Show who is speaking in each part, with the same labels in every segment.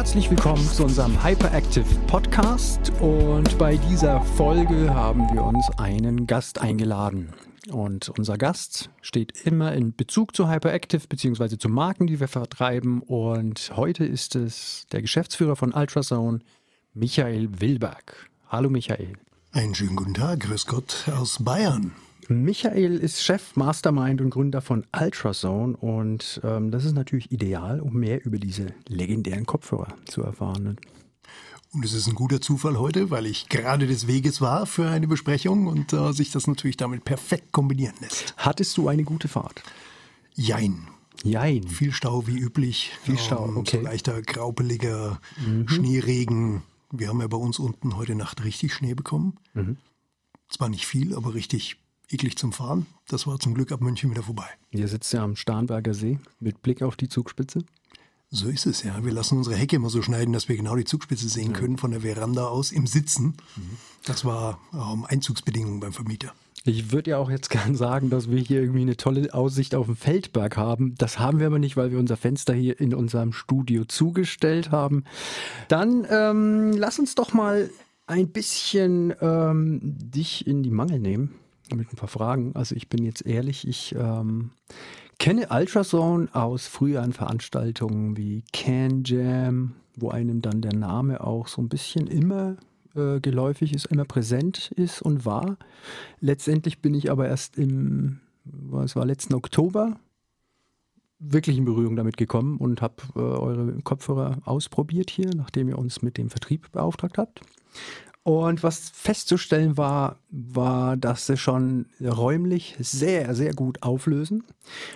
Speaker 1: Herzlich willkommen zu unserem Hyperactive Podcast und bei dieser Folge haben wir uns einen Gast eingeladen. Und unser Gast steht immer in Bezug zu Hyperactive bzw. zu Marken, die wir vertreiben. Und heute ist es der Geschäftsführer von Ultrasound, Michael Wilberg. Hallo Michael.
Speaker 2: Einen schönen guten Tag, grüß Gott aus Bayern.
Speaker 1: Michael ist Chef, Mastermind und Gründer von Ultrasound und ähm, das ist natürlich ideal, um mehr über diese legendären Kopfhörer zu erfahren.
Speaker 2: Und es ist ein guter Zufall heute, weil ich gerade des Weges war für eine Besprechung und äh, sich das natürlich damit perfekt kombinieren lässt.
Speaker 1: Hattest du eine gute Fahrt?
Speaker 2: Jein.
Speaker 1: Jein.
Speaker 2: Viel Stau wie üblich.
Speaker 1: Viel Stau,
Speaker 2: ähm,
Speaker 1: okay.
Speaker 2: So leichter, graupeliger mhm. Schneeregen. Wir haben ja bei uns unten heute Nacht richtig Schnee bekommen. Mhm. Zwar nicht viel, aber richtig eklig zum Fahren. Das war zum Glück ab München wieder vorbei.
Speaker 1: Ihr sitzt ja am Starnberger See mit Blick auf die Zugspitze.
Speaker 2: So ist es ja. Wir lassen unsere Hecke immer so schneiden, dass wir genau die Zugspitze sehen können von der Veranda aus im Sitzen. Das war ähm, Einzugsbedingung beim Vermieter.
Speaker 1: Ich würde ja auch jetzt gern sagen, dass wir hier irgendwie eine tolle Aussicht auf den Feldberg haben. Das haben wir aber nicht, weil wir unser Fenster hier in unserem Studio zugestellt haben. Dann ähm, lass uns doch mal ein bisschen ähm, dich in die Mangel nehmen mit ein paar Fragen. Also ich bin jetzt ehrlich, ich ähm, kenne Ultrasound aus früheren Veranstaltungen wie Can Jam, wo einem dann der Name auch so ein bisschen immer äh, geläufig ist, immer präsent ist und war. Letztendlich bin ich aber erst im, was war letzten Oktober, wirklich in Berührung damit gekommen und habe äh, eure Kopfhörer ausprobiert hier, nachdem ihr uns mit dem Vertrieb beauftragt habt. Und was festzustellen war, war, dass sie schon räumlich sehr, sehr gut auflösen.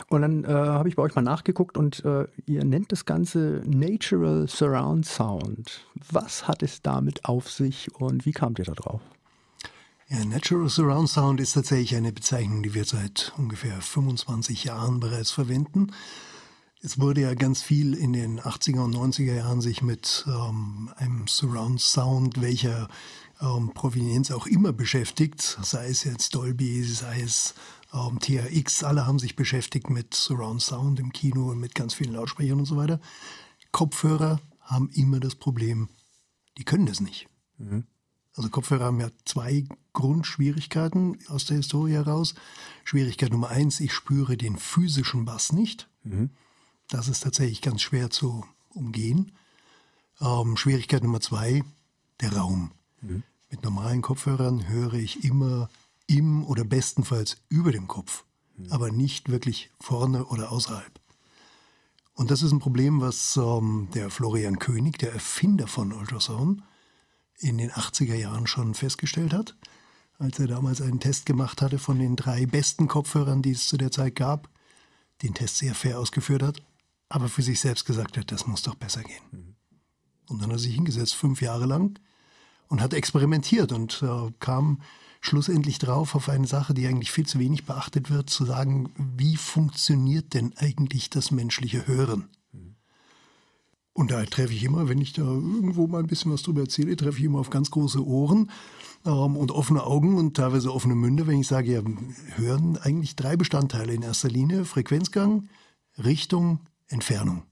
Speaker 1: Und dann äh, habe ich bei euch mal nachgeguckt und äh, ihr nennt das Ganze Natural Surround Sound. Was hat es damit auf sich und wie kamt ihr da drauf?
Speaker 2: Ja, Natural Surround Sound ist tatsächlich eine Bezeichnung, die wir seit ungefähr 25 Jahren bereits verwenden. Es wurde ja ganz viel in den 80er und 90er Jahren sich mit ähm, einem Surround Sound, welcher ähm, Provenienz auch immer beschäftigt, sei es jetzt Dolby, sei es ähm, THX, alle haben sich beschäftigt mit Surround Sound im Kino und mit ganz vielen Lautsprechern und so weiter. Kopfhörer haben immer das Problem, die können das nicht. Mhm. Also Kopfhörer haben ja zwei Grundschwierigkeiten aus der Historie heraus. Schwierigkeit Nummer eins, ich spüre den physischen Bass nicht. Mhm. Das ist tatsächlich ganz schwer zu umgehen. Ähm, Schwierigkeit Nummer zwei, der Raum. Mhm. Mit normalen Kopfhörern höre ich immer im oder bestenfalls über dem Kopf, mhm. aber nicht wirklich vorne oder außerhalb. Und das ist ein Problem, was ähm, der Florian König, der Erfinder von Ultrasound, in den 80er Jahren schon festgestellt hat, als er damals einen Test gemacht hatte von den drei besten Kopfhörern, die es zu der Zeit gab, den Test sehr fair ausgeführt hat aber für sich selbst gesagt hat, das muss doch besser gehen. Mhm. Und dann hat er sich hingesetzt, fünf Jahre lang, und hat experimentiert und äh, kam schlussendlich drauf auf eine Sache, die eigentlich viel zu wenig beachtet wird, zu sagen, wie funktioniert denn eigentlich das menschliche Hören? Mhm. Und da treffe ich immer, wenn ich da irgendwo mal ein bisschen was drüber erzähle, treffe ich immer auf ganz große Ohren ähm, und offene Augen und teilweise offene Münde, wenn ich sage, ja, hören eigentlich drei Bestandteile in erster Linie, Frequenzgang, Richtung, Entfernung.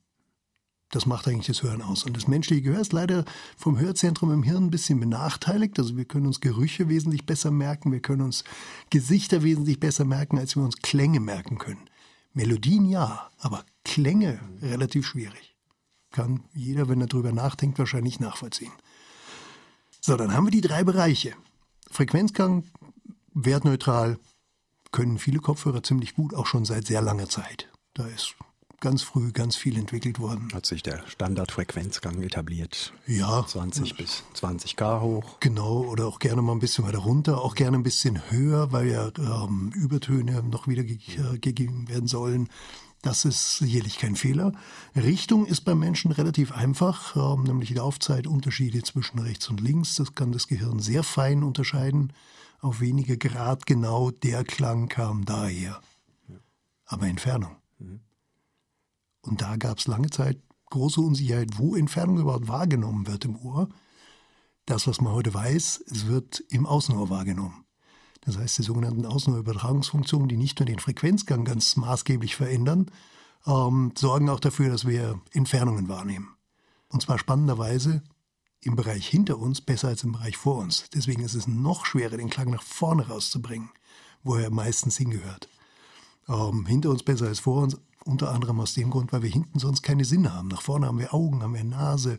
Speaker 2: Das macht eigentlich das Hören aus. Und das menschliche Gehör ist leider vom Hörzentrum im Hirn ein bisschen benachteiligt. Also wir können uns Gerüche wesentlich besser merken, wir können uns Gesichter wesentlich besser merken, als wir uns Klänge merken können. Melodien ja, aber Klänge relativ schwierig. Kann jeder, wenn er drüber nachdenkt, wahrscheinlich nachvollziehen. So, dann haben wir die drei Bereiche. Frequenzgang, wertneutral, können viele Kopfhörer ziemlich gut, auch schon seit sehr langer Zeit. Da ist ganz früh ganz viel entwickelt worden.
Speaker 1: Hat sich der Standardfrequenzgang etabliert.
Speaker 2: Ja.
Speaker 1: 20 bis 20 K hoch.
Speaker 2: Genau, oder auch gerne mal ein bisschen weiter runter, auch gerne ein bisschen höher, weil ja ähm, Übertöne noch wieder ge äh, gegeben werden sollen. Das ist sicherlich kein Fehler. Richtung ist beim Menschen relativ einfach, ähm, nämlich Laufzeitunterschiede zwischen rechts und links. Das kann das Gehirn sehr fein unterscheiden. Auf wenige Grad genau der Klang kam daher. Aber Entfernung. Mhm. Und da gab es lange Zeit große Unsicherheit, wo Entfernung überhaupt wahrgenommen wird im Ohr. Das, was man heute weiß, es wird im Außenohr wahrgenommen. Das heißt, die sogenannten Außenohrübertragungsfunktionen, die nicht nur den Frequenzgang ganz maßgeblich verändern, ähm, sorgen auch dafür, dass wir Entfernungen wahrnehmen. Und zwar spannenderweise im Bereich hinter uns besser als im Bereich vor uns. Deswegen ist es noch schwerer, den Klang nach vorne rauszubringen, wo er meistens hingehört. Ähm, hinter uns besser als vor uns, unter anderem aus dem Grund, weil wir hinten sonst keine Sinne haben. Nach vorne haben wir Augen, haben wir Nase,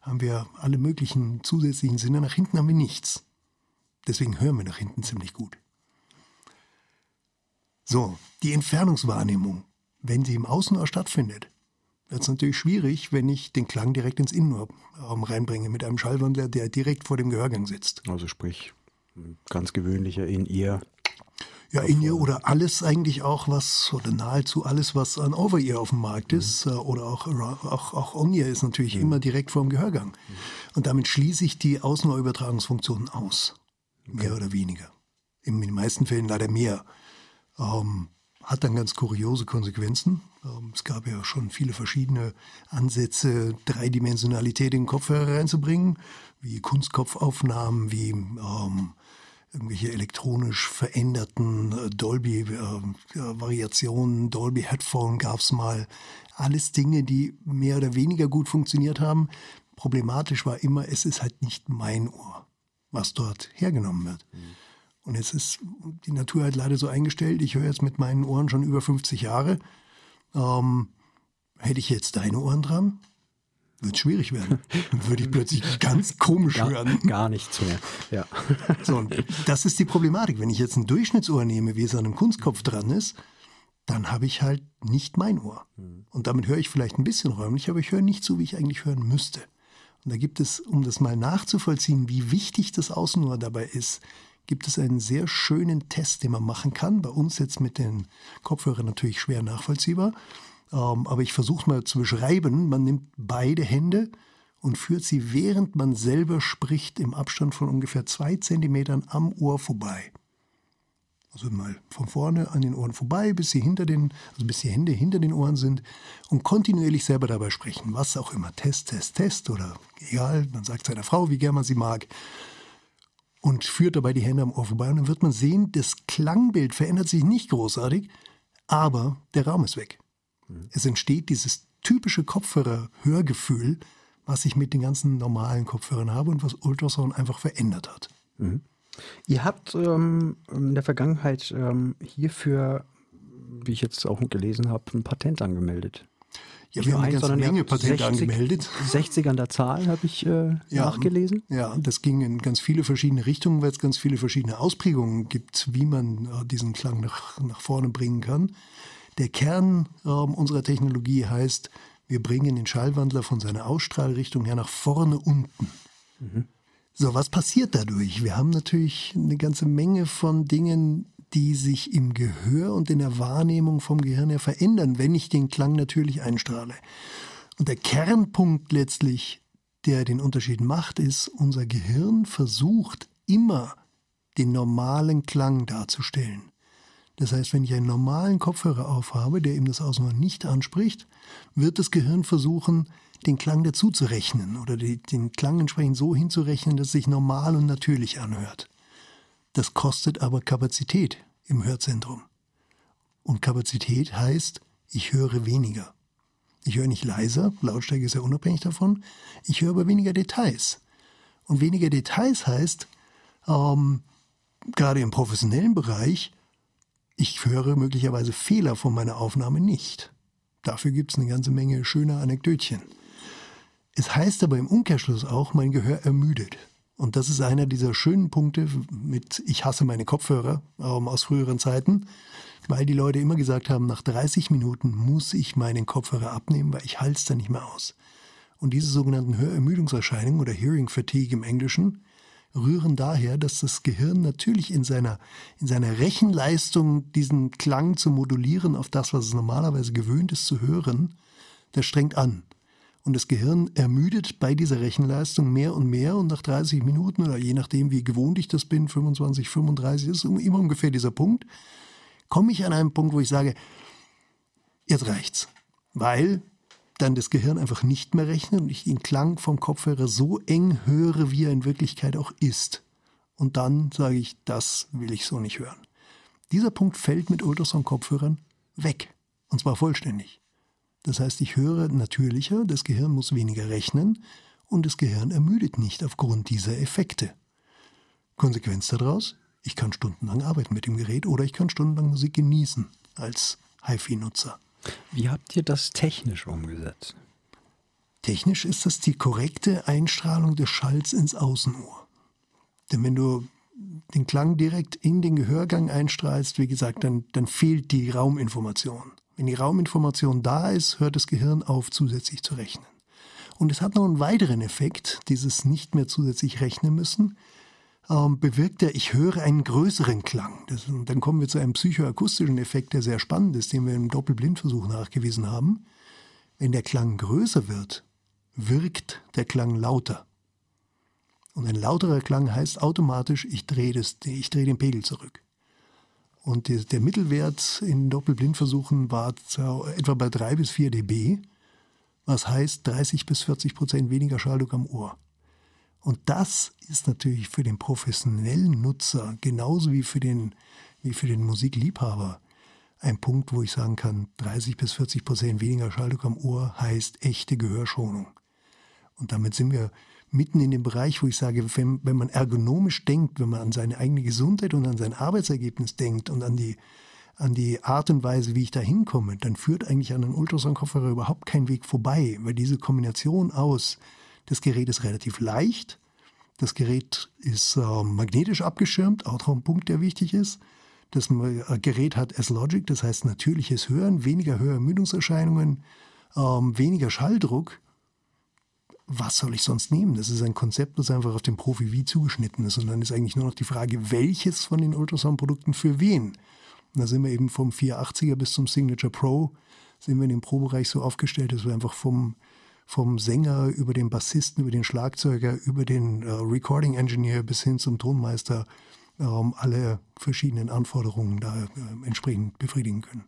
Speaker 2: haben wir alle möglichen zusätzlichen Sinne. Nach hinten haben wir nichts. Deswegen hören wir nach hinten ziemlich gut. So, die Entfernungswahrnehmung, wenn sie im Außenohr stattfindet, wird es natürlich schwierig, wenn ich den Klang direkt ins Innenohr reinbringe mit einem Schallwandler, der direkt vor dem Gehörgang sitzt.
Speaker 1: Also sprich, ganz gewöhnlicher In-Ear.
Speaker 2: Ja, In-Ear oder alles eigentlich auch, was, oder nahezu alles, was an Over-Ear auf dem Markt mhm. ist, mhm. oder auch, auch, auch On-Ear ist natürlich mhm. immer direkt vor dem Gehörgang. Mhm. Und damit schließe ich die Außenohrübertragungsfunktionen aus. Okay. Mehr oder weniger. In den meisten Fällen leider mehr. Ähm, hat dann ganz kuriose Konsequenzen. Ähm, es gab ja schon viele verschiedene Ansätze, Dreidimensionalität in den Kopfhörer reinzubringen, wie Kunstkopfaufnahmen, wie ähm, irgendwelche elektronisch veränderten äh, Dolby-Variationen, äh, Dolby Headphone gab es mal. Alles Dinge, die mehr oder weniger gut funktioniert haben. Problematisch war immer, es ist halt nicht mein Ohr, was dort hergenommen wird. Mhm. Und jetzt ist die Natur halt leider so eingestellt, ich höre jetzt mit meinen Ohren schon über 50 Jahre. Ähm, hätte ich jetzt deine Ohren dran, wird es schwierig werden. Dann würde ich plötzlich ganz komisch
Speaker 1: gar,
Speaker 2: hören.
Speaker 1: Gar nichts mehr. Ja.
Speaker 2: So, und das ist die Problematik. Wenn ich jetzt ein Durchschnittsohr nehme, wie es an einem Kunstkopf dran ist, dann habe ich halt nicht mein Ohr. Hm. Und damit höre ich vielleicht ein bisschen räumlich, aber ich höre nicht so, wie ich eigentlich hören müsste. Und da gibt es, um das mal nachzuvollziehen, wie wichtig das Außenohr dabei ist, gibt es einen sehr schönen Test, den man machen kann. Bei uns jetzt mit den Kopfhörern natürlich schwer nachvollziehbar. Ähm, aber ich versuche es mal zu beschreiben. Man nimmt beide Hände und führt sie, während man selber spricht, im Abstand von ungefähr zwei Zentimetern am Ohr vorbei. Also mal von vorne an den Ohren vorbei, bis sie hinter den, also bis die Hände hinter den Ohren sind und kontinuierlich selber dabei sprechen. Was auch immer. Test, Test, Test oder egal, man sagt seiner Frau, wie gern man sie mag und führt dabei die Hände am Ohr vorbei. Und dann wird man sehen, das Klangbild verändert sich nicht großartig, aber der Raum ist weg. Mhm. Es entsteht dieses typische Kopfhörer-Hörgefühl, was ich mit den ganzen normalen Kopfhörern habe und was Ultrasound einfach verändert hat.
Speaker 1: Mhm. Ihr habt ähm, in der Vergangenheit ähm, hierfür, wie ich jetzt auch gelesen habe, ein Patent angemeldet.
Speaker 2: Ja, wir haben eine ganze Menge Patente 60, angemeldet.
Speaker 1: 60 an der Zahl habe ich äh, ja, nachgelesen.
Speaker 2: Ja, das ging in ganz viele verschiedene Richtungen, weil es ganz viele verschiedene Ausprägungen gibt, wie man äh, diesen Klang nach, nach vorne bringen kann. Der Kern äh, unserer Technologie heißt, wir bringen den Schallwandler von seiner Ausstrahlrichtung her nach vorne unten. Mhm. So, was passiert dadurch? Wir haben natürlich eine ganze Menge von Dingen, die sich im Gehör und in der Wahrnehmung vom Gehirn her verändern, wenn ich den Klang natürlich einstrahle. Und der Kernpunkt letztlich, der den Unterschied macht, ist, unser Gehirn versucht immer den normalen Klang darzustellen. Das heißt, wenn ich einen normalen Kopfhörer aufhabe, der eben das Außenohr nicht anspricht, wird das Gehirn versuchen, den Klang dazu zu rechnen oder den Klang entsprechend so hinzurechnen, dass es sich normal und natürlich anhört. Das kostet aber Kapazität im Hörzentrum. Und Kapazität heißt, ich höre weniger. Ich höre nicht leiser, Lautstärke ist ja unabhängig davon, ich höre aber weniger Details. Und weniger Details heißt, ähm, gerade im professionellen Bereich, ich höre möglicherweise Fehler von meiner Aufnahme nicht. Dafür gibt es eine ganze Menge schöner Anekdötchen. Es heißt aber im Umkehrschluss auch, mein Gehör ermüdet. Und das ist einer dieser schönen Punkte mit Ich hasse meine Kopfhörer ähm, aus früheren Zeiten, weil die Leute immer gesagt haben, nach 30 Minuten muss ich meinen Kopfhörer abnehmen, weil ich halte es dann nicht mehr aus. Und diese sogenannten Hörermüdungserscheinungen oder Hearing Fatigue im Englischen rühren daher, dass das Gehirn natürlich in seiner, in seiner Rechenleistung diesen Klang zu modulieren auf das, was es normalerweise gewöhnt ist zu hören, das strengt an. Und das Gehirn ermüdet bei dieser Rechenleistung mehr und mehr und nach 30 Minuten oder je nachdem, wie gewohnt ich das bin, 25, 35, ist immer ungefähr dieser Punkt, komme ich an einen Punkt, wo ich sage, jetzt reicht's. Weil dann das Gehirn einfach nicht mehr rechnet und ich den Klang vom Kopfhörer so eng höre, wie er in Wirklichkeit auch ist. Und dann sage ich, das will ich so nicht hören. Dieser Punkt fällt mit Ultrasound-Kopfhörern weg. Und zwar vollständig. Das heißt, ich höre natürlicher, das Gehirn muss weniger rechnen und das Gehirn ermüdet nicht aufgrund dieser Effekte. Konsequenz daraus, ich kann stundenlang arbeiten mit dem Gerät oder ich kann stundenlang Musik genießen als HiFi-Nutzer.
Speaker 1: Wie habt ihr das technisch umgesetzt?
Speaker 2: Technisch ist das die korrekte Einstrahlung des Schalls ins Außenohr. Denn wenn du den Klang direkt in den Gehörgang einstrahlst, wie gesagt, dann, dann fehlt die Rauminformation. Wenn die Rauminformation da ist, hört das Gehirn auf, zusätzlich zu rechnen. Und es hat noch einen weiteren Effekt, dieses nicht mehr zusätzlich rechnen müssen, ähm, bewirkt er, ich höre einen größeren Klang. Das, und dann kommen wir zu einem psychoakustischen Effekt, der sehr spannend ist, den wir im Doppelblindversuch nachgewiesen haben. Wenn der Klang größer wird, wirkt der Klang lauter. Und ein lauterer Klang heißt automatisch, ich drehe, das, den Pegel zurück. Und der, der Mittelwert in Doppelblindversuchen war etwa bei 3 bis 4 dB, was heißt 30 bis 40 Prozent weniger Schalldruck am Ohr. Und das ist natürlich für den professionellen Nutzer genauso wie für den, wie für den Musikliebhaber ein Punkt, wo ich sagen kann, 30 bis 40 Prozent weniger Schalldruck am Ohr heißt echte Gehörschonung. Und damit sind wir mitten in dem Bereich, wo ich sage, wenn, wenn man ergonomisch denkt, wenn man an seine eigene Gesundheit und an sein Arbeitsergebnis denkt und an die, an die Art und Weise, wie ich da hinkomme, dann führt eigentlich an einen Ultrasound-Kopfhörer überhaupt kein Weg vorbei, weil diese Kombination aus, das Gerät ist relativ leicht, das Gerät ist äh, magnetisch abgeschirmt, auch noch ein Punkt, der wichtig ist. Das äh, Gerät hat S-Logic, das heißt natürliches Hören, weniger Hörermüdungserscheinungen, ähm, weniger Schalldruck was soll ich sonst nehmen? Das ist ein Konzept, das einfach auf den Profi wie zugeschnitten ist. Und dann ist eigentlich nur noch die Frage, welches von den Ultrasound-Produkten für wen? Und da sind wir eben vom 480er bis zum Signature Pro, sind wir in dem Pro-Bereich so aufgestellt, dass wir einfach vom, vom Sänger über den Bassisten, über den Schlagzeuger, über den äh, Recording Engineer bis hin zum Tonmeister ähm, alle verschiedenen Anforderungen da äh, entsprechend befriedigen können.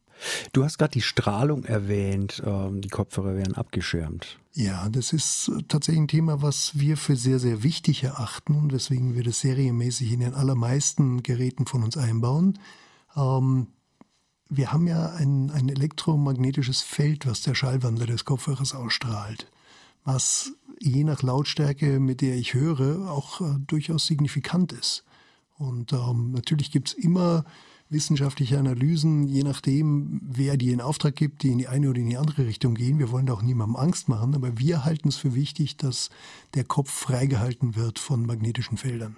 Speaker 1: Du hast gerade die Strahlung erwähnt, ähm, die Kopfhörer werden abgeschirmt.
Speaker 2: Ja, das ist äh, tatsächlich ein Thema, was wir für sehr, sehr wichtig erachten und weswegen wir das serienmäßig in den allermeisten Geräten von uns einbauen. Ähm, wir haben ja ein, ein elektromagnetisches Feld, was der Schallwandler des Kopfhörers ausstrahlt, was je nach Lautstärke, mit der ich höre, auch äh, durchaus signifikant ist. Und ähm, natürlich gibt es immer wissenschaftliche Analysen, je nachdem, wer die in Auftrag gibt, die in die eine oder in die andere Richtung gehen. Wir wollen da auch niemandem Angst machen, aber wir halten es für wichtig, dass der Kopf freigehalten wird von magnetischen Feldern.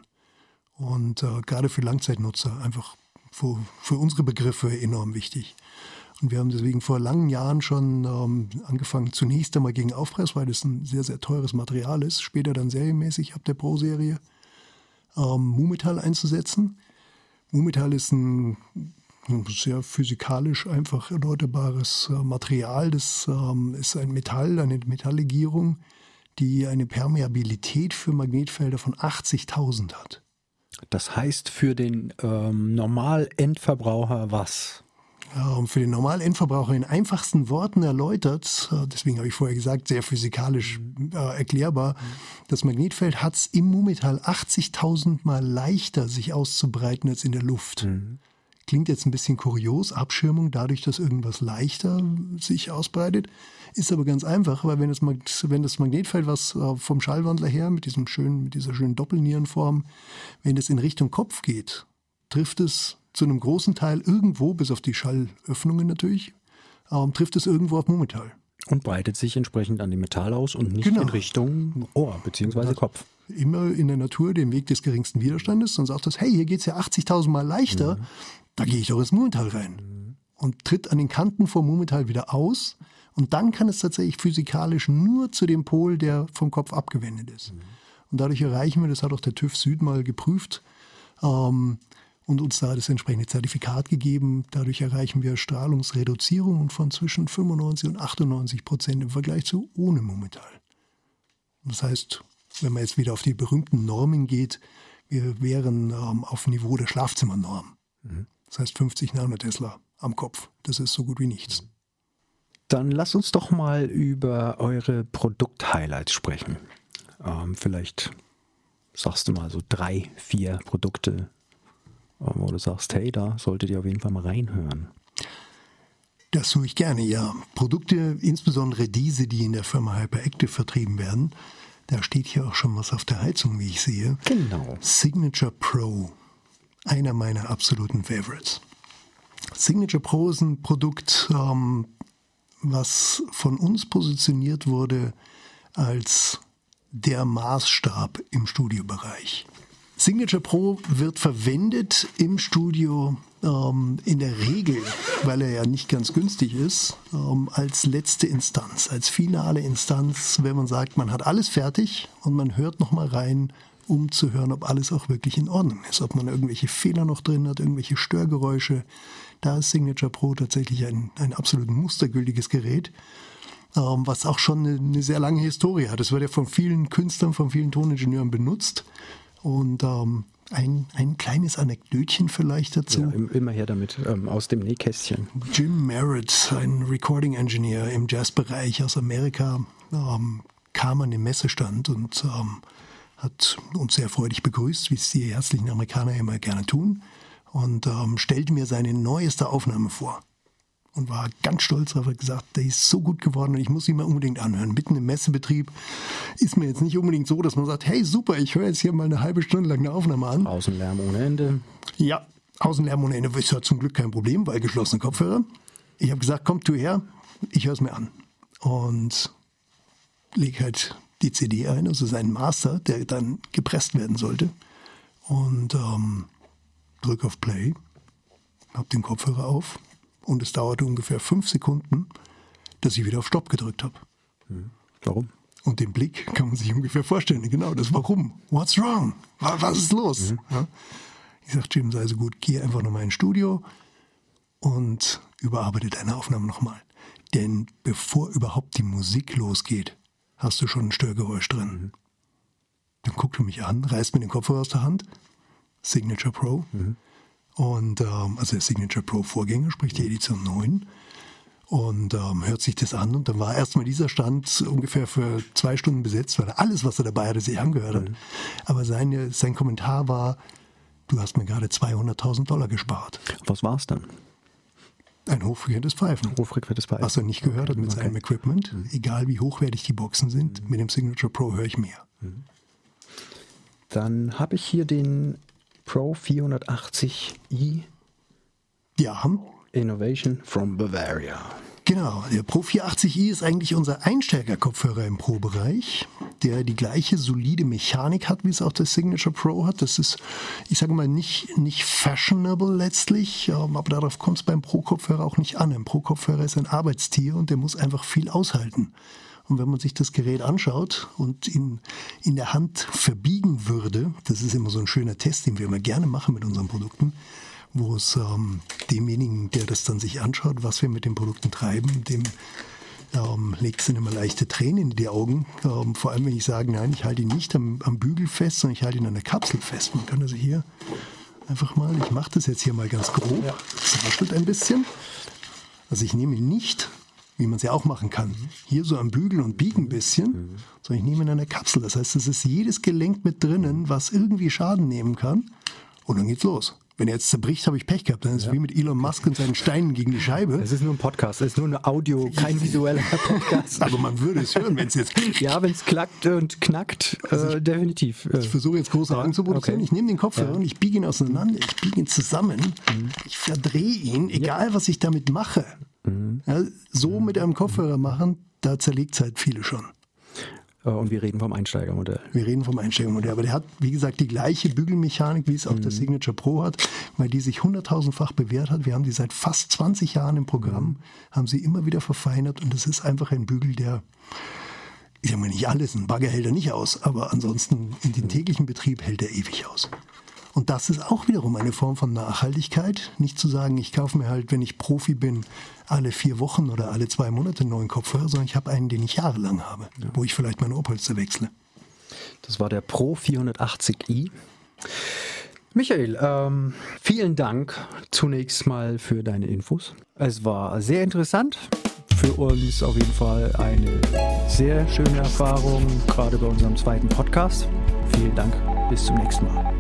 Speaker 2: Und äh, gerade für Langzeitnutzer einfach für, für, unsere Begriffe enorm wichtig. Und wir haben deswegen vor langen Jahren schon ähm, angefangen, zunächst einmal gegen Aufpreis, weil das ein sehr, sehr teures Material ist, später dann serienmäßig ab der Pro-Serie, ähm, Mumetall einzusetzen Mumetall ist ein sehr physikalisch einfach erläuterbares äh, Material. Das ähm, ist ein Metall, eine Metalllegierung, die eine Permeabilität für Magnetfelder von 80.000 hat.
Speaker 1: Das heißt für den ähm, Normal-Endverbraucher was?
Speaker 2: für den normalen Endverbraucher in einfachsten Worten erläutert, äh, deswegen habe ich vorher gesagt, sehr physikalisch äh, erklärbar, das Magnetfeld hat es im Mumetall 80.000 Mal leichter, sich auszubreiten als in der Luft. Mhm. Klingt jetzt ein bisschen kurios, Abschirmung dadurch, dass irgendwas leichter sich ausbreitet, ist aber ganz einfach, weil wenn das, wenn das Magnetfeld, was äh, vom Schallwandler her mit, diesem schönen, mit dieser schönen Doppelnierenform, wenn es in Richtung Kopf geht, trifft es zu einem großen Teil irgendwo, bis auf die Schallöffnungen natürlich, ähm, trifft es irgendwo auf Mumetall.
Speaker 1: Und breitet sich entsprechend an dem Metall aus und nicht genau. in Richtung Ohr bzw. Kopf.
Speaker 2: Immer in der Natur den Weg des geringsten Widerstandes. Dann sagt das, hey, hier geht es ja 80.000 Mal leichter, mhm. Da gehe ich doch ins Mumetall rein. Mhm. Und tritt an den Kanten vom Mumetall wieder aus. Und dann kann es tatsächlich physikalisch nur zu dem Pol, der vom Kopf abgewendet ist. Mhm. Und dadurch erreichen wir, das hat auch der TÜV Süd mal geprüft, ähm, und uns da das entsprechende Zertifikat gegeben. Dadurch erreichen wir Strahlungsreduzierungen von zwischen 95 und 98 Prozent im Vergleich zu ohne Mumetall. Das heißt, wenn man jetzt wieder auf die berühmten Normen geht, wir wären ähm, auf Niveau der Schlafzimmernorm. Mhm. Das heißt 50 Nanotesla am Kopf. Das ist so gut wie nichts.
Speaker 1: Dann lass uns doch mal über eure Produkt-Highlights sprechen. Ähm, vielleicht sagst du mal so drei, vier Produkte, wo du sagst, hey, da solltet ihr auf jeden Fall mal reinhören?
Speaker 2: Das tue ich gerne, ja. Produkte, insbesondere diese, die in der Firma Hyperactive vertrieben werden, da steht hier auch schon was auf der Heizung, wie ich sehe.
Speaker 1: Genau.
Speaker 2: Signature Pro, einer meiner absoluten Favorites. Signature Pro ist ein Produkt, ähm, was von uns positioniert wurde als der Maßstab im Studiobereich. Signature Pro wird verwendet im Studio ähm, in der Regel, weil er ja nicht ganz günstig ist, ähm, als letzte Instanz, als finale Instanz, wenn man sagt, man hat alles fertig und man hört noch mal rein, um zu hören, ob alles auch wirklich in Ordnung ist, ob man irgendwelche Fehler noch drin hat, irgendwelche Störgeräusche. Da ist Signature Pro tatsächlich ein, ein absolut mustergültiges Gerät ähm, was auch schon eine, sehr lange Historie hat. Es wird ja von vielen Künstlern, von vielen Toningenieuren benutzt. Und ähm, ein, ein kleines Anekdötchen vielleicht dazu. Ja,
Speaker 1: immer her damit, ähm, aus dem Nähkästchen.
Speaker 2: Jim Merritt, ein Recording Engineer im Jazzbereich aus Amerika, ähm, kam an den Messestand und ähm, hat uns sehr freudig begrüßt, wie es die herzlichen Amerikaner immer gerne tun, und ähm, stellte mir seine neueste Aufnahme vor und war ganz stolz darauf, hat gesagt, der ist so gut geworden und ich muss ihn mal unbedingt anhören. Mitten im Messebetrieb ist mir jetzt nicht unbedingt so, dass man sagt, hey super, ich höre jetzt hier mal eine halbe Stunde lang eine Aufnahme an.
Speaker 1: Außenlärm ohne Ende.
Speaker 2: Ja, Außenlärm ohne Ende ist ja zum Glück kein Problem, weil geschlossene Kopfhörer. Ich habe gesagt, komm du her, ich höre es mir an. Und lege halt die CD ein, also seinen Master, der dann gepresst werden sollte. Und ähm, drücke auf Play, habe den Kopfhörer auf und es dauerte ungefähr fünf Sekunden, dass ich wieder auf Stopp gedrückt habe.
Speaker 1: Hm. Warum?
Speaker 2: Und den Blick kann man sich ungefähr vorstellen. Genau, das Warum. What's wrong? Was ist los? Mhm. Ja. Ich sage, Jim, sei so gut, geh einfach nochmal ins Studio und überarbeite deine Aufnahme nochmal. Denn bevor überhaupt die Musik losgeht, hast du schon ein Störgeräusch drin. Mhm. Dann guckt er mich an, reißt mir den Kopfhörer aus der Hand, Signature Pro, mhm. Und ähm, also der Signature Pro Vorgänger, sprich die Edition 9. Und ähm, hört sich das an. Und dann war erstmal dieser Stand ungefähr für zwei Stunden besetzt, weil er alles, was er dabei hatte, sich angehört hat. Mhm. Aber seine, sein Kommentar war, du hast mir gerade 200.000 Dollar gespart.
Speaker 1: Was war es dann?
Speaker 2: Ein hochfrequentes Pfeifen.
Speaker 1: Hochfrequentes Pfeifen.
Speaker 2: Was er nicht gehört hat mit okay. seinem Equipment. Mhm. Egal wie hochwertig die Boxen sind, mhm. mit dem Signature Pro höre ich mehr. Mhm.
Speaker 1: Dann habe ich hier den Pro 480i.
Speaker 2: Ja.
Speaker 1: Innovation from Bavaria.
Speaker 2: Genau, der Pro 480i ist eigentlich unser Einsteiger-Kopfhörer im Pro-Bereich, der die gleiche solide Mechanik hat, wie es auch der Signature Pro hat. Das ist, ich sage mal, nicht, nicht fashionable letztlich, aber darauf kommt es beim Pro-Kopfhörer auch nicht an. Ein Pro-Kopfhörer ist ein Arbeitstier und der muss einfach viel aushalten. Und wenn man sich das Gerät anschaut und in, in der Hand verbiegen würde, das ist immer so ein schöner Test, den wir immer gerne machen mit unseren Produkten, wo es ähm, demjenigen, der das dann sich anschaut, was wir mit den Produkten treiben, dem ähm, legt es dann immer leichte Tränen in die Augen. Ähm, vor allem, wenn ich sage, nein, ich halte ihn nicht am, am Bügel fest, sondern ich halte ihn an der Kapsel fest. Man kann also hier einfach mal, ich mache das jetzt hier mal ganz grob, ja. es raschelt ein bisschen. Also ich nehme ihn nicht wie man ja auch machen kann. Hier so am Bügel und biegen ein bisschen, sondern ich nehme in einer Kapsel. Das heißt, es ist jedes Gelenk mit drinnen, was irgendwie Schaden nehmen kann. Und dann geht's los. Wenn er jetzt zerbricht, habe ich Pech gehabt. Dann ist es ja. wie mit Elon Musk und seinen Steinen gegen die Scheibe.
Speaker 1: Es ist nur ein Podcast, es ist nur ein Audio, kein visueller Podcast.
Speaker 2: Aber man würde es hören, wenn es jetzt
Speaker 1: Ja, wenn es klackt und knackt, also ich, äh, definitiv.
Speaker 2: Ich versuche jetzt große Augen zu produzieren. Okay. Ich nehme den Kopfhörer ja. und ich biege ihn auseinander, ich biege ihn zusammen, mhm. ich verdrehe ihn, egal was ich damit mache. Mhm. So mit einem Kopfhörer machen, da zerlegt es halt viele schon.
Speaker 1: Äh, und wir reden vom Einsteigermodell.
Speaker 2: Wir reden vom Einsteigermodell. Aber der hat, wie gesagt, die gleiche Bügelmechanik, wie es auch mhm. der Signature Pro hat, weil die sich hunderttausendfach bewährt hat. Wir haben die seit fast 20 Jahren im Programm, mhm. haben sie immer wieder verfeinert und es ist einfach ein Bügel, der, ich sage mal nicht alles, ein Bagger hält er nicht aus, aber ansonsten in den täglichen Betrieb hält er ewig aus. Und das ist auch wiederum eine Form von Nachhaltigkeit. Nicht zu sagen, ich kaufe mir halt, wenn ich Profi bin, alle vier Wochen oder alle zwei Monate einen neuen Kopfhörer, sondern ich habe einen, den ich jahrelang habe, ja. wo ich vielleicht meine Ohrpolster wechsle.
Speaker 1: Das war der Pro 480i. Michael, ähm, vielen Dank zunächst mal für deine Infos. Es war sehr interessant. Für uns auf jeden Fall eine sehr schöne Erfahrung, gerade bei unserem zweiten Podcast. Vielen Dank. Bis zum nächsten Mal.